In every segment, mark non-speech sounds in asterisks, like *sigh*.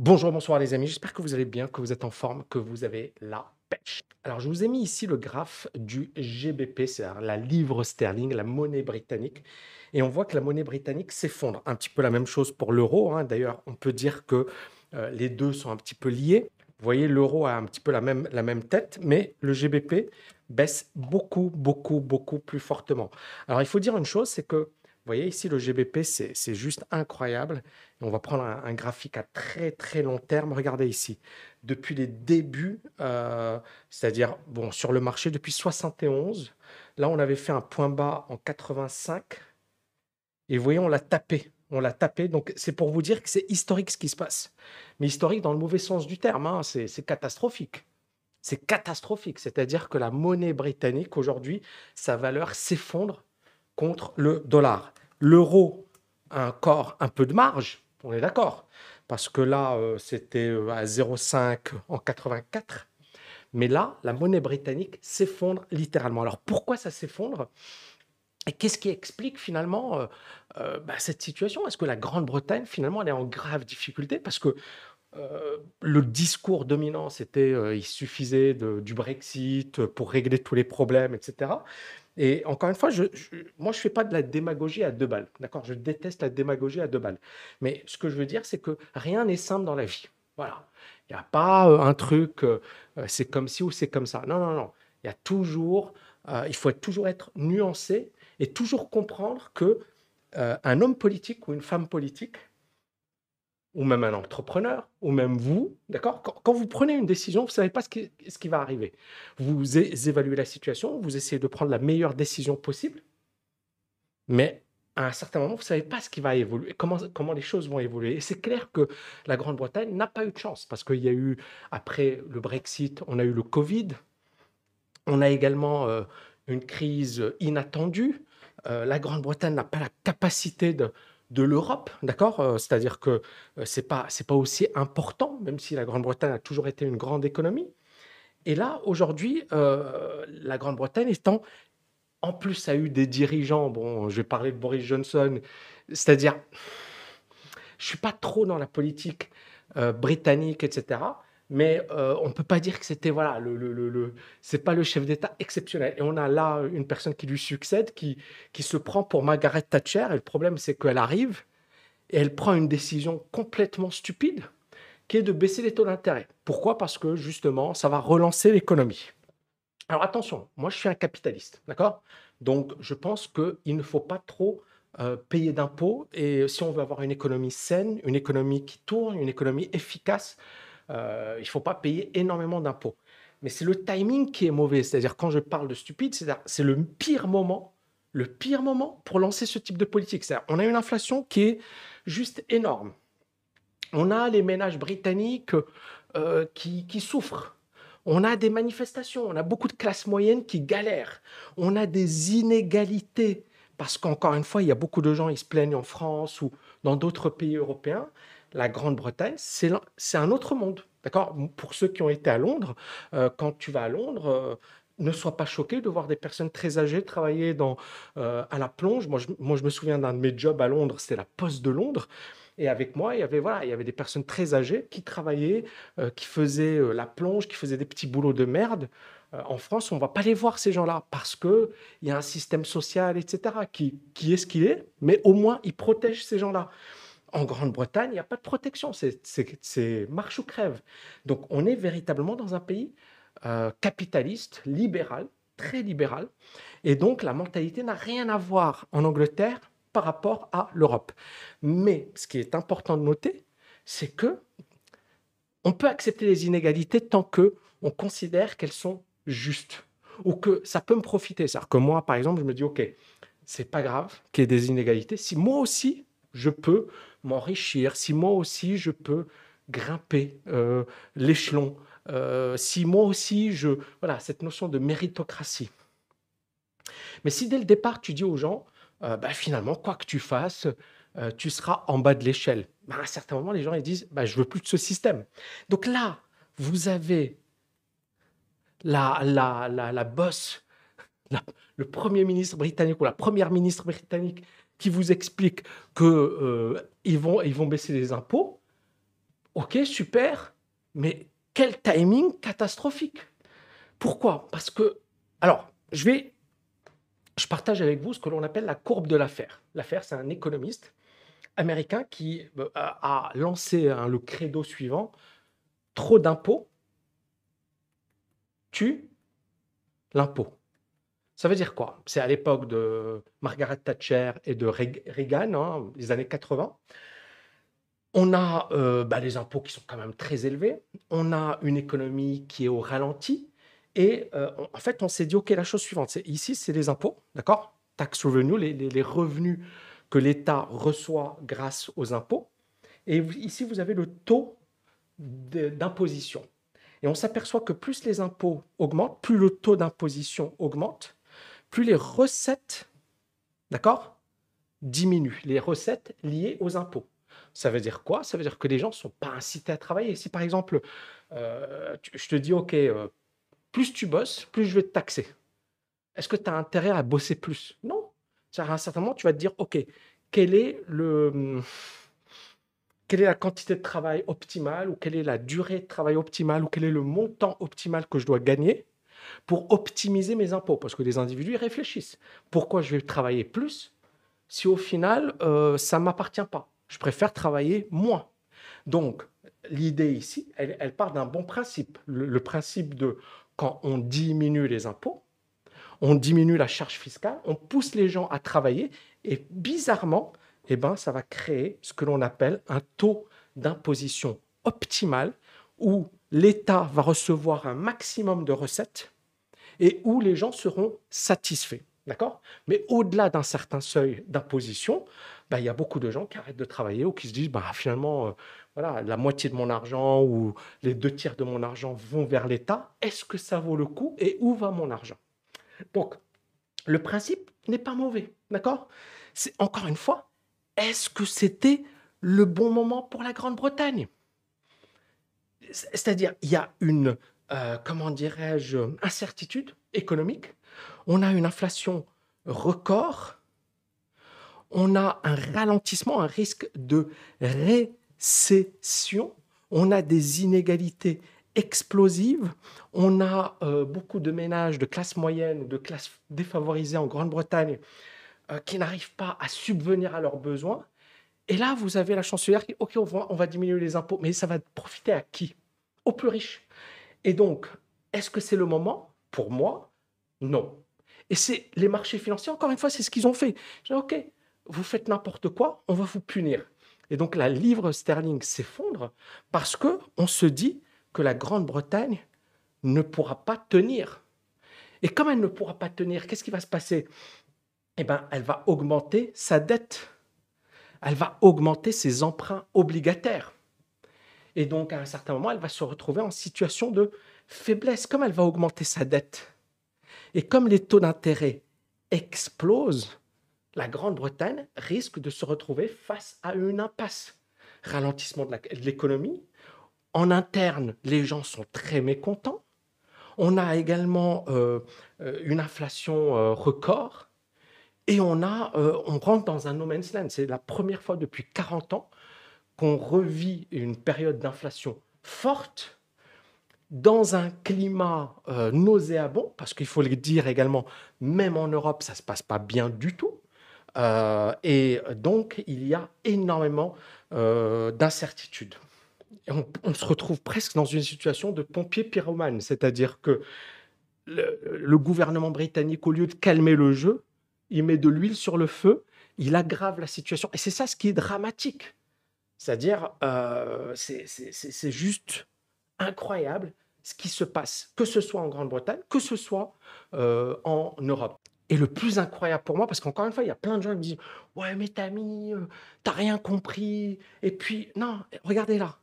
Bonjour, bonsoir les amis, j'espère que vous allez bien, que vous êtes en forme, que vous avez la pêche. Alors je vous ai mis ici le graphe du GBP, c'est-à-dire la livre sterling, la monnaie britannique, et on voit que la monnaie britannique s'effondre. Un petit peu la même chose pour l'euro, hein. d'ailleurs on peut dire que euh, les deux sont un petit peu liés. Vous voyez, l'euro a un petit peu la même, la même tête, mais le GBP baisse beaucoup, beaucoup, beaucoup plus fortement. Alors il faut dire une chose, c'est que vous voyez ici, le GBP, c'est juste incroyable. on va prendre un, graphique à très très long terme. Regardez ici, depuis les débuts, euh, c'est-à-dire bon, sur le marché depuis 71, là on avait fait un point bas en 85. Et vous voyez, on l'a tapé. On l'a tapé. Donc c'est pour vous dire que c'est historique ce qui se passe. Mais historique dans le mauvais sens du terme. Hein. c'est catastrophique. C'est catastrophique. C'est-à-dire que la monnaie britannique, aujourd'hui, sa valeur s'effondre contre le dollar. L'euro a encore un peu de marge, on est d'accord, parce que là, euh, c'était euh, à 0,5 en 84. Mais là, la monnaie britannique s'effondre littéralement. Alors pourquoi ça s'effondre? Et qu'est-ce qui explique finalement euh, bah, cette situation? Est-ce que la Grande-Bretagne, finalement, elle est en grave difficulté? Parce que le discours dominant, c'était il suffisait du Brexit pour régler tous les problèmes, etc. Et encore une fois, je, moi, je ne fais pas de la démagogie à deux balles. D'accord? Je déteste la démagogie à deux balles. Mais ce que je veux dire, c'est que rien n'est simple dans la vie. Voilà. Il n'y a pas euh, un truc, euh, euh, c'est comme ci ou c'est comme ça. Non, non, non. Il y a toujours, il faut toujours être nuancé et toujours comprendre que un homme politique ou une femme politique ou même un entrepreneur, ou même vous, d'accord? Quand, vous prenez une décision, vous ne savez pas ce qui, va arriver. Vous évaluez la situation, vous essayez de prendre la meilleure décision possible, mais à un certain moment, vous ne savez pas ce qui va évoluer, comment, comment les choses vont évoluer. Et c'est clair que la Grande-Bretagne n'a pas eu de chance, parce qu'il y a eu, après le Brexit, on a eu le Covid, on a également euh, une crise inattendue. Euh, la Grande-Bretagne n'a pas la capacité de de l'Europe, d'accord euh, C'est-à-dire que euh, c'est pas pas aussi important, même si la Grande-Bretagne a toujours été une grande économie. Et là, aujourd'hui, euh, la Grande-Bretagne étant en plus a eu des dirigeants. Bon, je vais parler de Boris Johnson, c'est-à-dire, je suis pas trop dans la politique britannique, etc mais euh, on ne peut pas dire que c'était voilà le, le, le, c'est pas le chef d'État exceptionnel. Et on a là une personne qui lui succède, qui, qui se prend pour Margaret Thatcher. Et le problème, c'est qu'elle arrive et elle prend une décision complètement stupide, qui est de baisser les taux d'intérêt. Pourquoi? Parce que justement, ça va relancer l'économie. Alors attention, moi je suis un capitaliste, d'accord? Donc je pense qu'il ne faut pas trop euh, payer d'impôts. Et si on veut avoir une économie saine, une économie qui tourne, une économie efficace, euh, il ne faut pas payer énormément d'impôts. Mais c'est le timing qui est mauvais. C'est-à-dire, quand je parle de stupide, c'est le pire moment, le pire moment pour lancer ce type de politique. On a une inflation qui est juste énorme. On a les ménages britanniques euh, qui, qui souffrent. On a des manifestations, on a beaucoup de classes moyennes qui galèrent. On a des inégalités parce qu'encore une fois, il y a beaucoup de gens, ils se plaignent en France ou dans d'autres pays européens la Grande-Bretagne, c'est un autre monde. D'accord? Pour ceux qui ont été à Londres, euh, quand tu vas à Londres, euh, ne sois pas choqué de voir des personnes très âgées travailler dans, euh, à la plonge. Moi je, me souviens d'un de mes jobs à Londres, c'était la Poste de Londres. Et avec moi, il y avait, voilà, il y avait des personnes très âgées qui travaillaient, qui faisaient la plonge, qui faisaient des petits boulots de merde. en France, on ne va pas les voir, ces gens-là, parce qu'il y a un système social, etc., qui, qui est ce qu'il est, mais au moins, il protège ces gens-là. En Grande-Bretagne, il n'y a pas de protection, c'est marche ou crève. Donc on est véritablement dans un pays euh, capitaliste, libéral, très libéral, et donc la mentalité n'a rien à voir en Angleterre par rapport à l'Europe. Mais ce qui est important de noter, c'est que on peut accepter les inégalités tant que on considère qu'elles sont justes ou que ça peut me profiter. C'est-à-dire que moi, par exemple, je me dis, ok, c'est pas grave qu'il y ait des inégalités. Si moi aussi je peux m'enrichir, si moi aussi je peux grimper euh, l'échelon, euh, si moi aussi je... Voilà, cette notion de méritocratie. Mais si dès le départ tu dis aux gens, euh, bah, finalement, quoi que tu fasses, tu seras en bas de l'échelle, bah, à un certain moment, les gens ils disent, bah, je veux plus de ce système. Donc là, vous avez la, la, la, la bosse, *laughs* le Premier ministre britannique ou la Première ministre britannique qui vous explique qu'ils euh, vont, ils vont baisser les impôts, ok, super, mais quel timing catastrophique. Pourquoi? Parce que, alors, je vais, je partage avec vous ce que l'on appelle la courbe de l'affaire. L'affaire, c'est un économiste américain qui euh, a lancé hein, le credo suivant trop d'impôts tue l'impôt. Ça veut dire quoi? C'est à l'époque de Margaret Thatcher et de Reagan, hein, les années 80. On a euh, bah, les impôts qui sont quand même très élevés. On a une économie qui est au ralenti. Et euh, en fait, on s'est dit, OK, la chose suivante, ici, c'est les impôts, d'accord? Tax revenue, les, revenus que l'État reçoit grâce aux impôts. Et ici, vous avez le taux d'imposition. Et on s'aperçoit que plus les impôts augmentent, plus le taux d'imposition augmente, plus les recettes, d'accord, diminuent. Les recettes liées aux impôts. Ça veut dire quoi? Ça veut dire que les gens ne sont pas incités à travailler. Si par exemple, euh, je te dis, OK, euh, plus tu bosses, plus je vais te taxer. Est-ce que tu as intérêt à bosser plus? Non. À un certain moment, tu vas te dire, OK, quel est le quelle est la quantité de travail optimale ou quelle est la durée de travail optimale ou quel est le montant optimal que je dois gagner? Pour optimiser mes impôts. Parce que les individus réfléchissent. Pourquoi je vais travailler plus si au final, euh, ça ne m'appartient pas? Je préfère travailler moins. Donc, l'idée ici, elle, part d'un bon principe. le principe de quand on diminue les impôts, on diminue la charge fiscale, on pousse les gens à travailler et bizarrement, eh ben, ça va créer ce que l'on appelle un taux d'imposition optimal où l'État va recevoir un maximum de recettes et où les gens seront satisfaits. D'accord? Mais au-delà d'un certain seuil d'imposition, bah, il y a beaucoup de gens qui arrêtent de travailler ou qui se disent bah, finalement, euh, voilà, la moitié de mon argent ou les deux tiers de mon argent vont vers l'État. Est-ce que ça vaut le coup et où va mon argent? Donc, le principe n'est pas mauvais. D'accord? C'est encore une fois, est-ce que c'était le bon moment pour la Grande-Bretagne? C'est-à-dire, il y a une, euh, comment dirais-je, incertitude économique, on a une inflation record, on a un ralentissement, un risque de récession, on a des inégalités explosives, on a euh, beaucoup de ménages de classe moyenne ou de classe défavorisée en Grande-Bretagne euh, qui n'arrivent pas à subvenir à leurs besoins. Et là, vous avez la chancelière qui, OK, on va, on va diminuer les impôts, mais ça va profiter à qui? Aux plus riches. Et donc, est-ce que c'est le moment Pour moi, non. Et c'est les marchés financiers, encore une fois, c'est ce qu'ils ont fait. Dis, OK, vous faites n'importe quoi, on va vous punir. Et donc la livre sterling s'effondre parce que on se dit que la Grande-Bretagne ne pourra pas tenir. Et comme elle ne pourra pas tenir, qu'est-ce qui va se passer? Eh ben, elle va augmenter sa dette. Elle va augmenter ses emprunts obligataires. Et donc, à un certain moment, elle va se retrouver en situation de faiblesse. Comme elle va augmenter sa dette, et comme les taux d'intérêt explosent, la Grande-Bretagne risque de se retrouver face à une impasse. Ralentissement de l'économie. En interne, les gens sont très mécontents. On a également euh, euh, une inflation euh, record. Et on, a, on rentre dans un no man's land. C'est la première fois depuis 40 ans qu'on revit une période d'inflation forte dans un climat euh, nauséabond, parce qu'il faut le dire également, même en Europe, ça ne se passe pas bien du tout. Euh, et donc, il y a énormément d'incertitudes. On, on, se retrouve presque dans une situation de pompier pyromane, c'est-à-dire que le, le, gouvernement britannique, au lieu de calmer le jeu, il met de l'huile sur le feu, il aggrave la situation. Et c'est ça ce qui est dramatique. C'est-à-dire, euh, c'est juste incroyable ce qui se passe, que ce soit en Grande-Bretagne, que ce soit euh, en Europe. Et le plus incroyable pour moi, parce qu'encore une fois, il y a plein de gens qui me disent Ouais, mais t'as euh, t'as rien compris. Et puis, non, regardez là.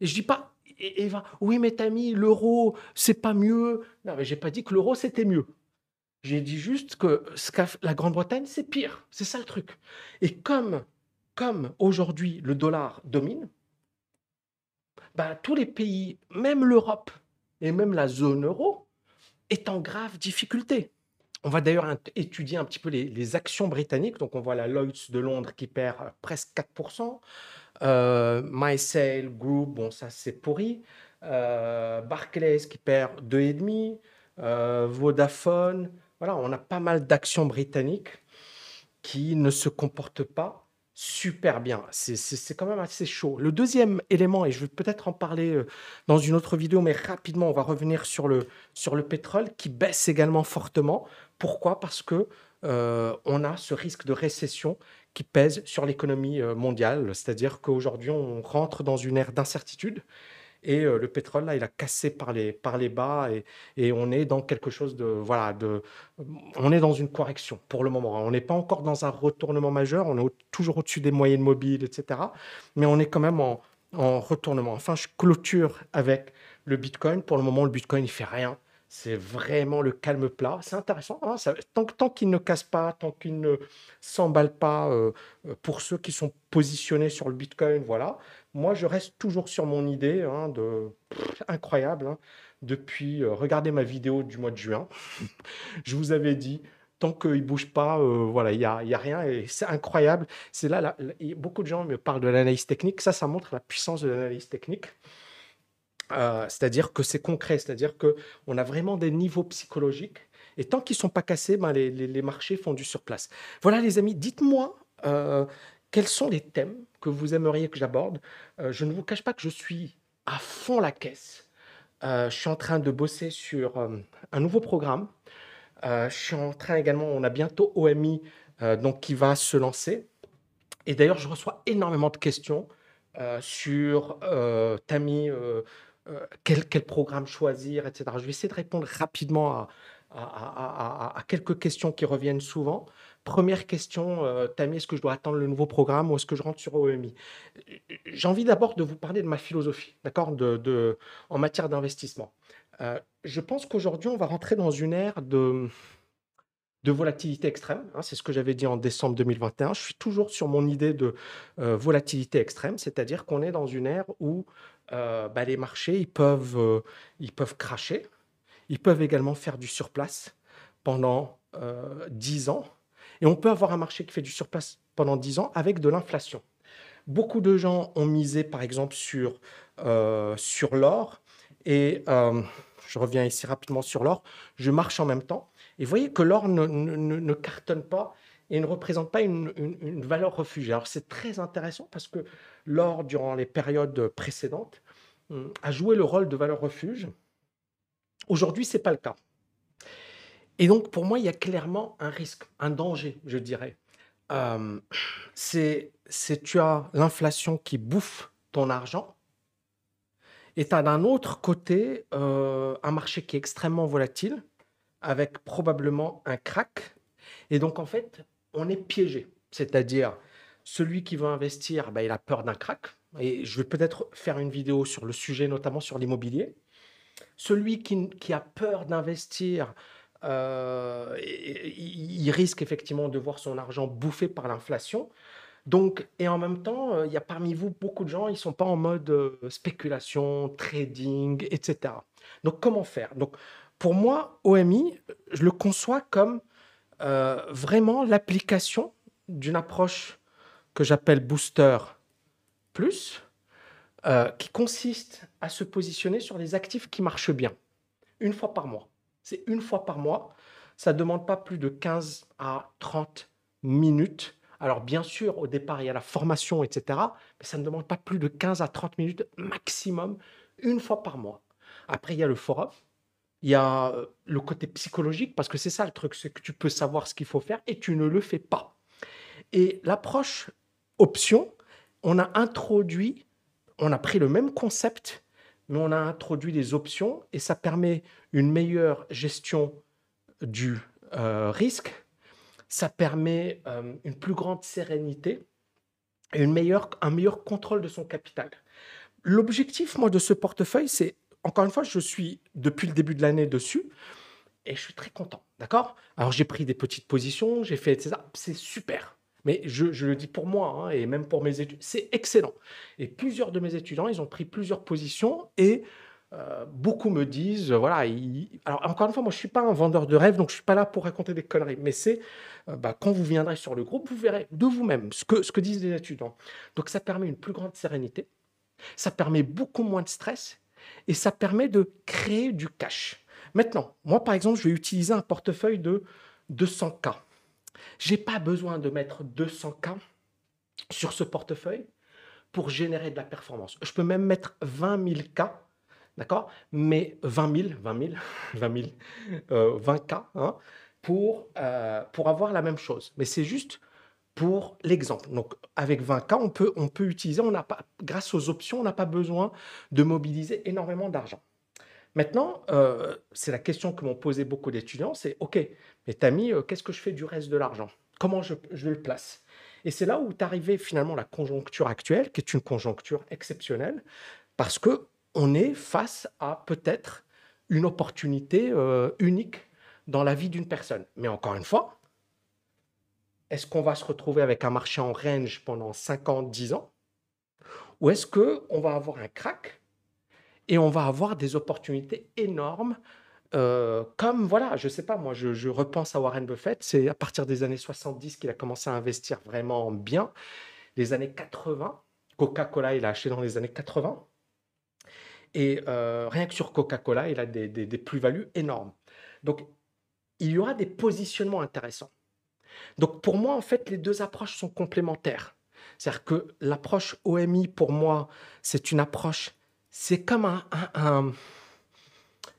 Et je dis pas, Eva, oui, mais t'as mis l'euro, c'est pas mieux. Non, mais j'ai pas dit que l'euro c'était mieux. J'ai dit juste que la Grande-Bretagne, c'est pire. C'est ça le truc. Et comme, comme aujourd'hui le dollar domine, bah, tous les pays, même l'Europe et même la zone euro, est en grave difficulté. On va d'ailleurs étudier un petit peu les, actions britanniques. Donc, on voit la Lloyds de Londres qui perd presque 4%. Euh, MySale Group, bon, ça c'est pourri. Euh, Barclays qui perd 2,5. Euh, Vodafone. Voilà, on a pas mal d'actions britanniques qui ne se comportent pas super bien. C'est quand même assez chaud. Le deuxième élément, et je vais peut-être en parler euh, dans une autre vidéo, mais rapidement, on va revenir sur le, sur le pétrole qui baisse également fortement. Pourquoi? Parce que euh, on a ce risque de récession qui pèse sur l'économie euh, mondiale. C'est-à-dire qu'aujourd'hui, on rentre dans une ère d'incertitude et euh, le pétrole, là, il a cassé par les, par les bas et, et on est dans quelque chose de. Voilà, de, on est dans une correction pour le moment. On n'est pas encore dans un retournement majeur, on est toujours au-dessus des moyennes mobiles, etc. Mais on est quand même en, en retournement. Enfin, je clôture avec le Bitcoin. Pour le moment, le Bitcoin, il fait rien. C'est vraiment le calme plat. C'est intéressant. hein, tant qu'il ne casse pas, tant qu'il ne s'emballe pas, euh, euh, pour ceux qui sont positionnés sur le Bitcoin, voilà. Moi, je reste toujours sur mon idée hein, de incroyable. hein. Depuis, euh, regardez ma vidéo du mois de juin. *laughs* Je vous avais dit, tant qu'il ne bouge pas, voilà, il n'y a, y a rien. Et c'est incroyable. C'est là, là, beaucoup de gens me parlent de l'analyse technique. Ça, ça montre la puissance de l'analyse technique. Euh, c'est-à-dire que c'est concret, c'est-à-dire que on a vraiment des niveaux psychologiques et tant qu'ils sont pas cassés, ben, les, marchés font du surplace. Voilà les amis, dites-moi euh, quels sont les thèmes que vous aimeriez que j'aborde. Euh, je ne vous cache pas que je suis à fond la caisse. Je suis en train de bosser sur un nouveau programme. Je suis en train également, on a bientôt OMI donc qui va se lancer. Et d'ailleurs, je reçois énormément de questions sur Tammy, quel, quel programme choisir, etc. Je vais essayer de répondre rapidement à, quelques questions qui reviennent souvent. Première question, euh, Tammy, est-ce que je dois attendre le nouveau programme ou est-ce que je rentre sur OMI? J'ai envie d'abord de vous parler de ma philosophie, d'accord, en matière d'investissement. Euh, je pense qu'aujourd'hui, on va rentrer dans une ère de, de volatilité extrême. hein, c'est ce que j'avais dit en décembre 2021. Je suis toujours sur mon idée de euh, volatilité extrême, c'est-à-dire qu'on est dans une ère où euh, bah, les marchés ils peuvent, euh, ils peuvent cracher, ils peuvent également faire du surplace pendant euh, 10 ans, et on peut avoir un marché qui fait du surplace pendant 10 ans avec de l'inflation. Beaucoup de gens ont misé par exemple sur, sur l'or, et je reviens ici rapidement sur l'or, je marche en même temps. Et vous voyez que l'or ne, ne- ne- ne cartonne pas et ne représente pas une, valeur refuge. Alors c'est très intéressant parce que l'or, durant les périodes précédentes, hum, a joué le rôle de valeur refuge. Aujourd'hui, ce n'est pas le cas. Et donc, pour moi, il y a clairement un risque, un danger, je dirais. Euh, c'est tu as l'inflation qui bouffe ton argent et tu as d'un autre côté euh, un marché qui est extrêmement volatile avec probablement un crack. Et donc, en fait, on est piégé. C'est-à-dire, celui qui veut investir, ben, il a peur d'un crack. Et je vais peut-être faire une vidéo sur le sujet, notamment sur l'immobilier. Celui qui, qui a peur d'investir, euh, il risque effectivement de voir son argent bouffé par l'inflation. Donc, et en même temps, euh, il y a parmi vous beaucoup de gens, ils sont pas en mode euh, spéculation, trading, etc. Donc, comment faire? Donc, pour moi, OMI, je le conçois comme euh, vraiment l'application d'une approche que j'appelle booster plus, euh, qui consiste à se positionner sur les actifs qui marchent bien, une fois par mois. C'est une fois par mois. Ça ne demande pas plus de 15 à 30 minutes. Alors bien sûr, au départ, il y a la formation, etc. Mais ça ne demande pas plus de 15 à 30 minutes maximum, une fois par mois. Après, il y a le forum. Il y a euh, le côté psychologique, parce que c'est ça le truc, c'est que tu peux savoir ce qu'il faut faire et tu ne le fais pas. Et l'approche option, on a introduit, on a pris le même concept, mais on a introduit des options et ça permet une meilleure gestion du euh, risque, ça permet euh, une plus grande sérénité et une meilleure, un meilleur contrôle de son capital. L'objectif, moi, de ce portefeuille, c'est, encore une fois, je suis depuis le début de l'année dessus et je suis très content, d'accord? Alors, j'ai pris des petites positions, j'ai fait, etc. C'est super. Mais je, le dis pour moi hein, et même pour mes études, c'est excellent. Et plusieurs de mes étudiants, ils ont pris plusieurs positions et euh, beaucoup me disent, euh, voilà, alors encore une fois, moi je ne suis pas un vendeur de rêves, donc je ne suis pas là pour raconter des conneries, mais c'est euh, bah, quand vous viendrez sur le groupe, vous verrez de vous-même ce que disent les étudiants. Donc ça permet une plus grande sérénité, ça permet beaucoup moins de stress et ça permet de créer du cash. Maintenant, moi par exemple, je vais utiliser un portefeuille de 200K. Je n'ai pas besoin de mettre 200K sur ce portefeuille pour générer de la performance. Je peux même mettre 20 000 K D'accord? Mais 20 000, 20 000, 20 000, 20 cas hein, pour, euh, pour avoir la même chose. Mais c'est juste pour l'exemple. Donc, avec 20 cas, on peut, on peut utiliser, on pas, grâce aux options, on n'a pas besoin de mobiliser énormément d'argent. Maintenant, euh, c'est la question que m'ont posé beaucoup d'étudiants, c'est OK, mais Tami, euh, qu'est-ce que je fais du reste de l'argent? Comment je, je, le place? Et c'est là où est arrivée finalement la conjoncture actuelle, qui est une conjoncture exceptionnelle, parce que on est face à peut-être une opportunité euh, unique dans la vie d'une personne. Mais encore une fois, est-ce qu'on va se retrouver avec un marché en range pendant 5 ans, 10 ans? Ou est-ce qu'on va avoir un crack et on va avoir des opportunités énormes euh, comme, voilà, je ne sais pas, moi, je, je, repense à Warren Buffett, c'est à partir des années 70 qu'il a commencé à investir vraiment bien. Les années 80, Coca-Cola, il a acheté dans les années 80. Et euh, rien que sur Coca-Cola, il a des, plus-values énormes. Donc, il y aura des positionnements intéressants. Donc, pour moi, en fait, les deux approches sont complémentaires. C'est-à-dire que l'approche OMI, pour moi, c'est une approche, c'est comme un,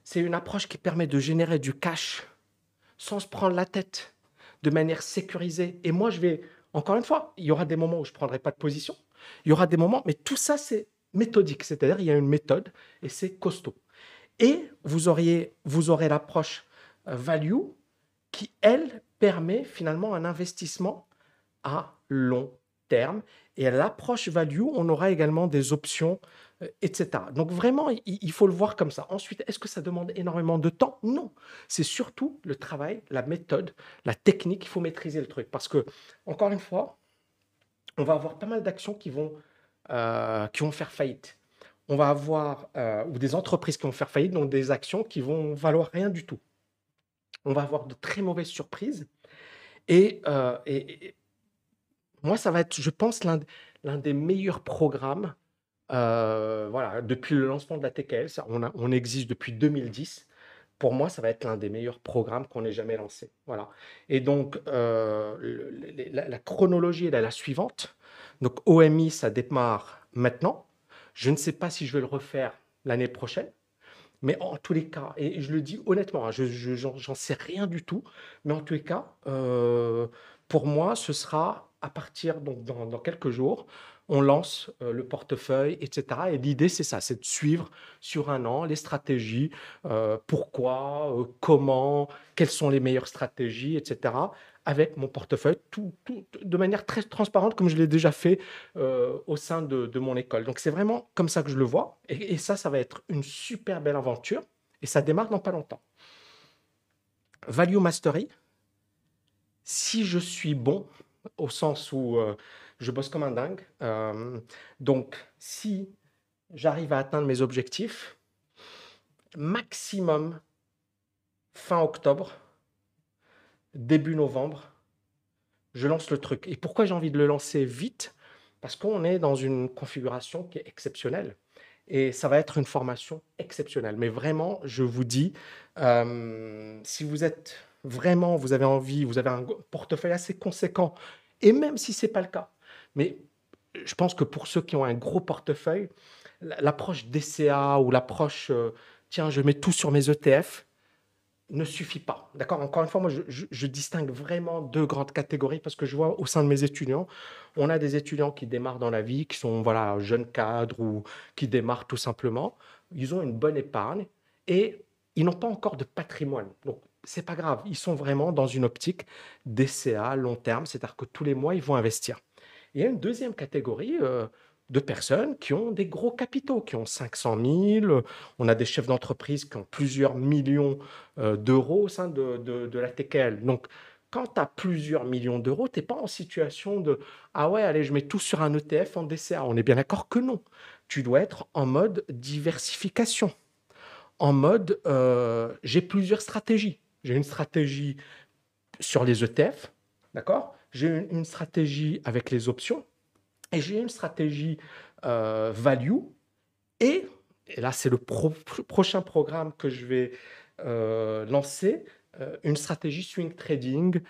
c'est une approche qui permet de générer du cash sans se prendre la tête, de manière sécurisée. Et moi, je vais, encore une fois, il y aura des moments où je ne prendrai pas de position. Il y aura des moments, mais tout ça, c'est méthodique, c'est-à-dire il y a une méthode et c'est costaud. Et vous, auriez, vous aurez l'approche euh, value qui, elle, permet finalement un investissement à long terme. Et à l'approche value, on aura également des options, euh, etc. Donc vraiment, il, faut le voir comme ça. Ensuite, est-ce que ça demande énormément de temps? Non. C'est surtout le travail, la méthode, la technique. Il faut maîtriser le truc. Parce que, encore une fois, on va avoir pas mal d'actions qui vont euh, qui vont faire faillite. On va avoir, euh, ou des entreprises qui vont faire faillite, donc des actions qui vont valoir rien du tout. On va avoir de très mauvaises surprises. Et, euh, moi, ça va être, je pense, l'un des meilleurs programmes. voilà, depuis le lancement de la TKL, on, on existe depuis 2010 pour moi, ça va être l'un des meilleurs programmes qu'on ait jamais lancé. Voilà. Et donc, la, la, chronologie est la suivante. Donc OMI, ça démarre maintenant. Je ne sais pas si je vais le refaire l'année prochaine. Mais en tous les cas, et je le dis honnêtement, hein, je j'en sais rien du tout, mais en tous les cas, euh, pour moi, ce sera à partir donc dans, quelques jours, on lance euh, le portefeuille, etc. Et l'idée, c'est ça, c'est de suivre sur un an les stratégies, euh, pourquoi, comment, quelles sont les meilleures stratégies, etc avec mon portefeuille, de manière très transparente, comme je l'ai déjà fait euh, au sein de, mon école. Donc c'est vraiment comme ça que je le vois. Et, ça, ça va être une super belle aventure. Et ça démarre dans pas longtemps. Value Mastery, si je suis bon, au sens où euh, je bosse comme un dingue, euh, donc si j'arrive à atteindre mes objectifs, maximum fin octobre, début novembre, je lance le truc. Et pourquoi j'ai envie de le lancer vite? Parce qu'on est dans une configuration qui est exceptionnelle. Et ça va être une formation exceptionnelle. Mais vraiment, je vous dis, euh, si vous êtes vraiment, vous avez envie, vous avez un portefeuille assez conséquent, et même si ce n'est pas le cas, mais je pense que pour ceux qui ont un gros portefeuille, l'approche DCA ou l'approche, euh, tiens, je mets tout sur mes ETF, ne suffit pas. D'accord? Encore une fois, moi, je, distingue vraiment deux grandes catégories parce que je vois au sein de mes étudiants, on a des étudiants qui démarrent dans la vie, qui sont voilà, jeunes cadres ou qui démarrent tout simplement. Ils ont une bonne épargne et ils n'ont pas encore de patrimoine. Donc, c'est pas grave. Ils sont vraiment dans une optique DCA long terme, c'est-à-dire que tous les mois, ils vont investir. il y a une deuxième catégorie. Euh, de personnes qui ont des gros capitaux, qui ont 500 000. On a des chefs d'entreprise qui ont plusieurs millions euh, d'euros au sein de, la TKL. Donc, quand tu as plusieurs millions d'euros, tu n'es pas en situation de Ah ouais, allez, je mets tout sur un ETF en DCA. On est bien d'accord que non. Tu dois être en mode diversification. en mode, euh, j'ai plusieurs stratégies. J'ai une stratégie sur les ETF, d'accord? J'ai une stratégie avec les options et j'ai une stratégie euh, value. Et, et là, c'est le pro- prochain programme que je vais euh, lancer, euh, une stratégie swing trading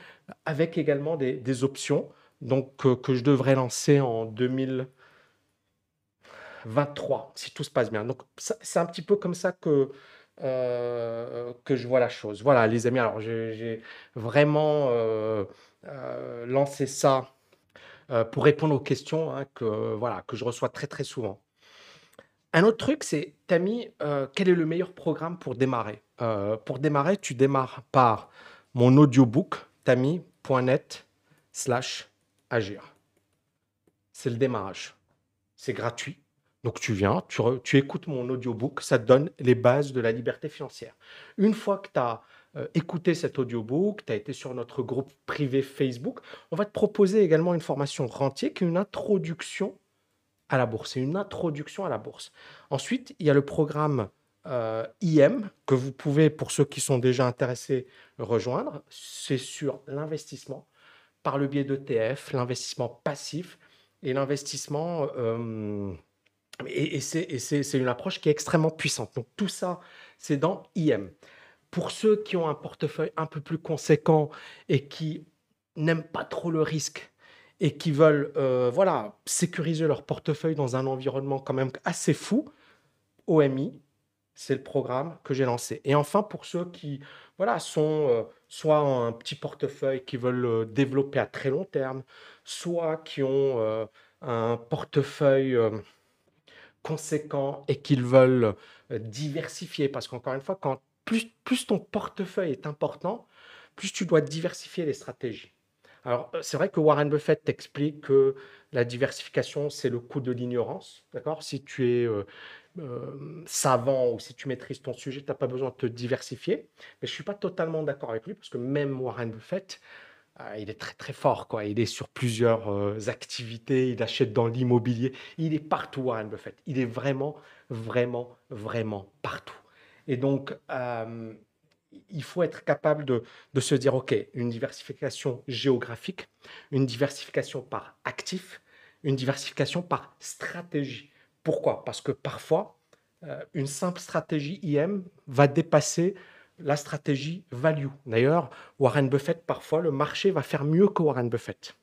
avec également des, options, donc que je devrais lancer en 2023, si tout se passe bien. Donc, c'est un petit peu comme ça que, que je vois la chose. Voilà, les amis, alors j'ai vraiment lancé ça euh, pour répondre aux questions hein, que, voilà, que je reçois très très souvent. Un autre truc, c'est, Tammy, euh, quel est le meilleur programme pour démarrer? Euh, pour démarrer, tu démarres par mon audiobook, tammy.net slash agir. C'est le démarrage. C'est gratuit. Donc tu viens, tu, tu écoutes mon audiobook, ça te donne les bases de la liberté financière. Une fois que tu as écouté cet audiobook, tu as été sur notre groupe privé Facebook, on va te proposer également une formation rentier qui est une introduction à la bourse. C'est une introduction à la bourse. Ensuite, il y a le programme euh, IM que vous pouvez, pour ceux qui sont déjà intéressés, rejoindre. C'est sur l'investissement par le biais d'ETF, l'investissement passif et l'investissement. euh, et c'est une approche qui est extrêmement puissante. Donc tout ça, c'est dans IM. Pour ceux qui ont un portefeuille un peu plus conséquent et qui n'aiment pas trop le risque et qui veulent euh, voilà, sécuriser leur portefeuille dans un environnement quand même assez fou, OMI, c'est le programme que j'ai lancé. Et enfin, pour ceux qui voilà, sont euh, soit un petit portefeuille qui veulent développer à très long terme, soit qui ont euh, un portefeuille euh, conséquent et qu'ils veulent diversifier, parce qu'encore une fois, quand plus, ton portefeuille est important, plus tu dois diversifier les stratégies. Alors, euh, c'est vrai que Warren Buffett t'explique que la diversification, c'est le coût de l'ignorance. D'accord? Si tu es euh, euh, savant ou si tu maîtrises ton sujet, tu n'as pas besoin de te diversifier. Mais je ne suis pas totalement d'accord avec lui parce que même Warren Buffett, il est très très fort. Quoi. Il est sur plusieurs activités, il achète dans l'immobilier. Il est partout, Warren Buffett. Il est vraiment, vraiment, vraiment partout. Et donc, euh, il faut être capable de, se dire, OK, une diversification géographique, une diversification par actif, une diversification par stratégie. Pourquoi? Parce que parfois, euh, une simple stratégie IM va dépasser la stratégie value. D'ailleurs, Warren Buffett, parfois, le marché va faire mieux que Warren Buffett.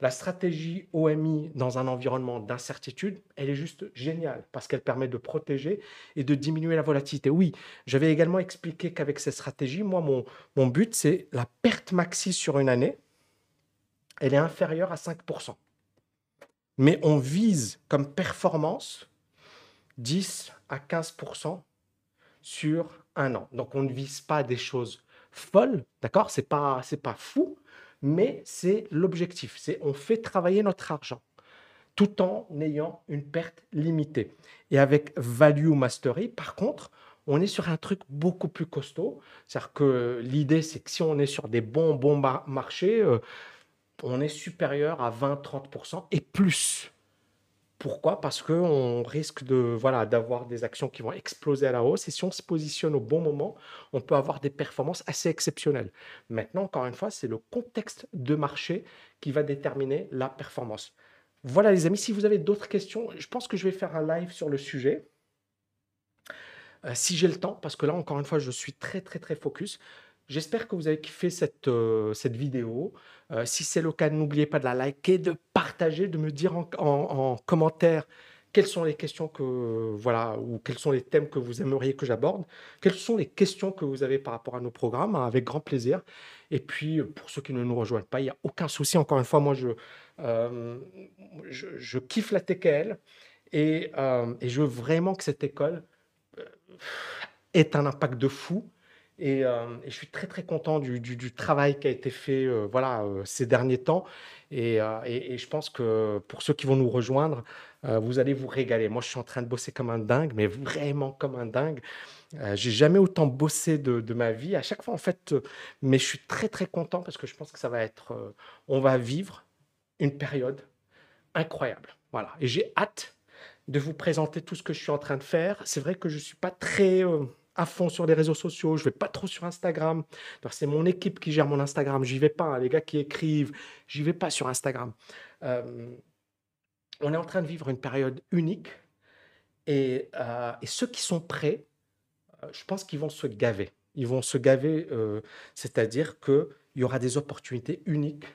La stratégie OMI dans un environnement d'incertitude, elle est juste géniale parce qu'elle permet de protéger et de diminuer la volatilité. Oui, j'avais également expliqué qu'avec cette stratégie, moi, mon, mon but, c'est la perte maxi sur une année, elle est inférieure à 5%. Mais on vise comme performance 10 à 15% sur un an. Donc on ne vise pas des choses folles, d'accord? C'est pas c'est pas fou, mais c'est l'objectif. C'est on fait travailler notre argent tout en ayant une perte limitée. Et avec Value Mastery, par contre, on est sur un truc beaucoup plus costaud. C'est-à-dire que l'idée, c'est que si on est sur des bons, bons mar- marchés, euh, on est supérieur à 20-30% et plus. Pourquoi? Parce qu'on risque de, voilà, d'avoir des actions qui vont exploser à la hausse. Et si on se positionne au bon moment, on peut avoir des performances assez exceptionnelles. Maintenant, encore une fois, c'est le contexte de marché qui va déterminer la performance. Voilà, les amis, si vous avez d'autres questions, je pense que je vais faire un live sur le sujet. Euh, si j'ai le temps, parce que là, encore une fois, je suis très, très, très focus. J'espère que vous avez kiffé cette, euh, cette vidéo. Euh, si c'est le cas, n'oubliez pas de la liker, de partager, de me dire en, en- en commentaire quelles sont les questions que, voilà, ou quels sont les thèmes que vous aimeriez que j'aborde, quelles sont les questions que vous avez par rapport à nos programmes, hein, avec grand plaisir. Et puis, pour ceux qui ne nous rejoignent pas, il n'y a aucun souci. Encore une fois, moi, je, euh, je, kiffe la TKL et, euh, et je veux vraiment que cette école ait un impact de fou. Et, euh, et je suis très très content du, travail qui a été fait euh, voilà, euh, ces derniers temps. Et, je pense que pour ceux qui vont nous rejoindre, vous allez vous régaler. Moi, je suis en train de bosser comme un dingue, mais vraiment comme un dingue. J'ai jamais autant bossé de, ma vie. À chaque fois, en fait, mais je suis très très content parce que je pense que ça va être. on va vivre une période incroyable. Voilà. Et j'ai hâte de vous présenter tout ce que je suis en train de faire. C'est vrai que je ne suis pas très à fond sur les réseaux sociaux, je vais pas trop sur Instagram. C'est mon équipe qui gère mon Instagram, j'y vais pas. hein, Les gars qui écrivent, j'y vais pas sur Instagram. Euh, on est en train de vivre une période unique et, euh, ceux qui sont prêts, euh, je pense qu'ils vont se gaver. Ils vont se gaver, c'est-à-dire qu'il y aura des opportunités uniques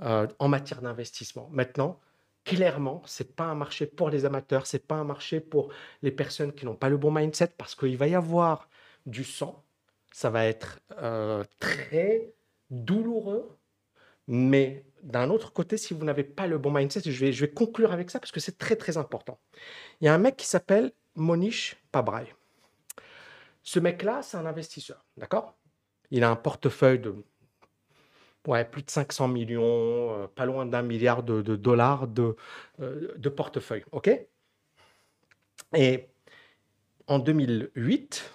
en matière d'investissement. Maintenant, clairement, ce n'est pas un marché pour les amateurs, ce n'est pas un marché pour les personnes qui n'ont pas le bon mindset parce qu'il va y avoir du sang. Ça va être euh, très douloureux, mais d'un autre côté, si vous n'avez pas le bon mindset, je vais, je vais conclure avec ça parce que c'est très très important. Il y a un mec qui s'appelle Monish Pabrai. Ce mec-là, c'est un investisseur, d'accord? Il a un portefeuille de ouais, plus de 500 millions, euh, pas loin d'un milliard de, dollars de, euh, portefeuille, Et en 2008,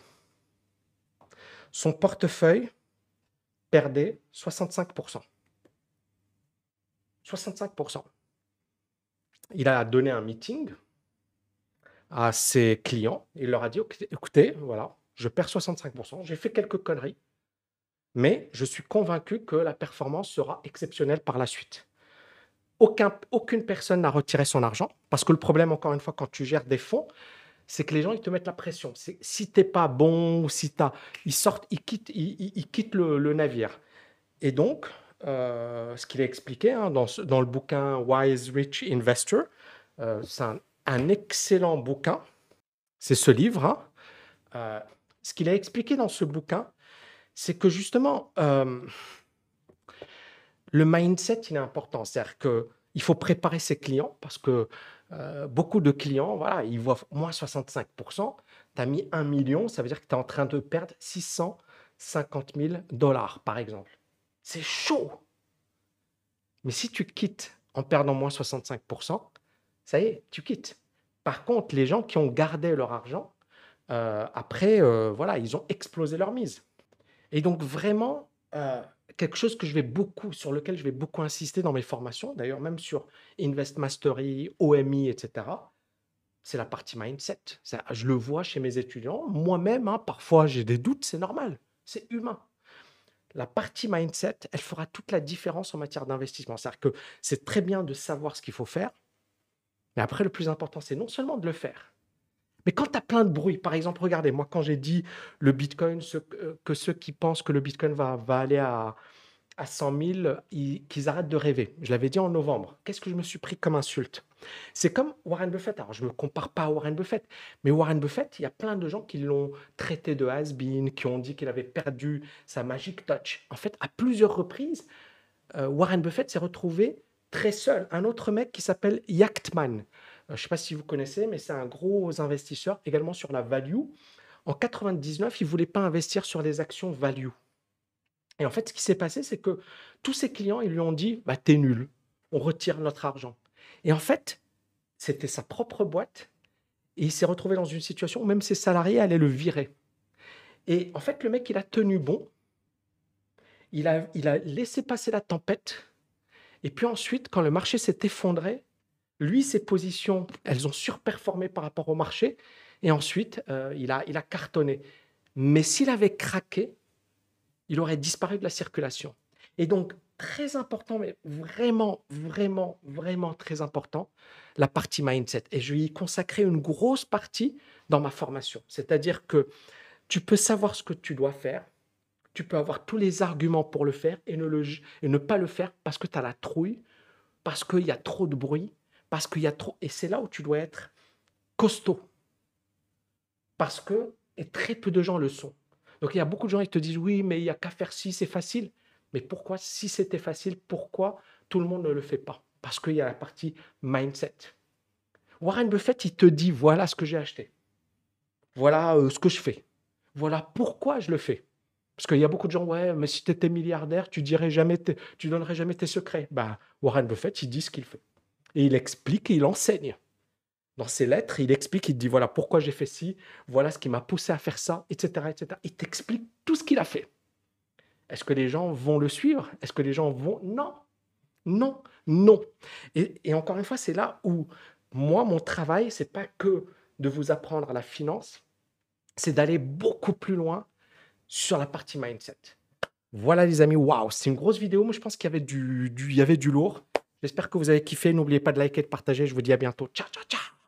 son portefeuille perdait 65%. 65%. Il a donné un meeting à ses clients. Il leur a dit, "Ok, écoutez, voilà, je perds 65%, j'ai fait quelques conneries, mais je suis convaincu que la performance sera exceptionnelle par la suite. Aucun, aucune personne n'a retiré son argent, parce que le problème, encore une fois, quand tu gères des fonds, c'est que les gens, ils te mettent la pression. C'est- Si tu n'es pas bon, si t'as, ils sortent, ils quittent, ils, quittent le, navire. Et donc, euh, ce qu'il a expliqué hein, dans, le bouquin Wise Rich Investor, euh, c'est un, un excellent bouquin. C'est ce livre. hein. Euh, ce qu'il a expliqué dans ce bouquin, c'est que justement, euh, le mindset, il est important. C'est-à-dire qu'il faut préparer ses clients parce que euh, beaucoup de clients, voilà, ils voient moins 65%. Tu as mis 1 million, ça veut dire que tu es en train de perdre 650 000 dollars, par exemple. C'est chaud. Mais si tu quittes en perdant moins 65%, ça y est, tu quittes. Par contre, les gens qui ont gardé leur argent, euh, après, voilà, ils ont explosé leur mise. Et donc, vraiment, euh, quelque chose que je vais beaucoup, sur lequel je vais beaucoup insister dans mes formations, d'ailleurs, même sur Invest Mastery, OMI, etc., c'est la partie mindset. Je le vois chez mes étudiants. Moi-même, hein, parfois, j'ai des doutes, c'est normal, c'est humain. La partie mindset, elle fera toute la différence en matière d'investissement. C'est-à-dire que c'est très bien de savoir ce qu'il faut faire, mais après, le plus important, c'est non seulement de le faire, mais quand tu as plein de bruit, par exemple, regardez, moi, quand j'ai dit le Bitcoin, euh, que ceux qui pensent que le Bitcoin va, aller à, à 100 000, ils- qu'ils arrêtent de rêver. Je l'avais dit en novembre. Qu'est-ce que je me suis pris comme insulte? C'est comme Warren Buffett. Alors, je ne me compare pas à Warren Buffett, mais Warren Buffett, il y a plein de gens qui l'ont traité de has-been, qui ont dit qu'il avait perdu sa magic touch. En fait, à plusieurs reprises, euh, Warren Buffett s'est retrouvé très seul. Un autre mec qui s'appelle Yachtman. Euh, je ne sais pas si vous connaissez, mais c'est un gros investisseur également sur la value. En 99, il ne voulait pas investir sur les actions value. Et en fait, ce qui s'est passé, c'est que tous ses clients, ils lui ont dit bah, T'es nul, on retire notre argent. Et en fait, c'était sa propre boîte. Et il s'est retrouvé dans une situation où même ses salariés allaient le virer. Et en fait, le mec, il a tenu bon. Il a, il a laissé passer la tempête. Et puis ensuite, quand le marché s'est effondré, lui, ses positions, elles ont surperformé par rapport au marché. Et ensuite, euh, il, a, il a cartonné. Mais s'il avait craqué, il aurait disparu de la circulation. Et donc, très important, mais vraiment, vraiment, vraiment très important, la partie mindset. Et je vais y consacrer une grosse partie dans ma formation. C'est-à-dire que tu peux savoir ce que tu dois faire, tu peux avoir tous les arguments pour le faire et ne, le, et ne pas le faire parce que tu as la trouille, parce qu'il y a trop de bruit, parce qu'il y a trop... Et c'est là où tu dois être costaud. Parce que, et très peu de gens le sont. Donc il y a beaucoup de gens qui te disent oui, mais il n'y a qu'à faire si, c'est facile. Mais pourquoi, si c'était facile, pourquoi tout le monde ne le fait pas? Parce qu'il y a la partie mindset. Warren Buffett, il te dit voilà ce que j'ai acheté. Voilà euh, ce que je fais. Voilà pourquoi je le fais. Parce qu'il y a beaucoup de gens, ouais, mais si tu étais milliardaire, tu dirais jamais, tu donnerais jamais tes secrets. Bah, Warren Buffett, il dit ce qu'il fait et il explique et il enseigne. Dans ses lettres, il explique, il dit voilà pourquoi j'ai fait ci, voilà ce qui m'a poussé à faire ça, etc. etc. Il t'explique tout ce qu'il a fait. Est-ce que les gens vont le suivre? Est-ce que les gens vont... Non, non, non. Et, encore une fois, c'est là où moi, mon travail, c'est pas que de vous apprendre la finance, c'est d'aller beaucoup plus loin sur la partie mindset. Voilà les amis, waouh, c'est une grosse vidéo. Moi, je pense qu'il y avait du, du, il y avait du lourd. J'espère que vous avez kiffé. N'oubliez pas de liker, et de partager. Je vous dis à bientôt. Ciao, ciao, ciao.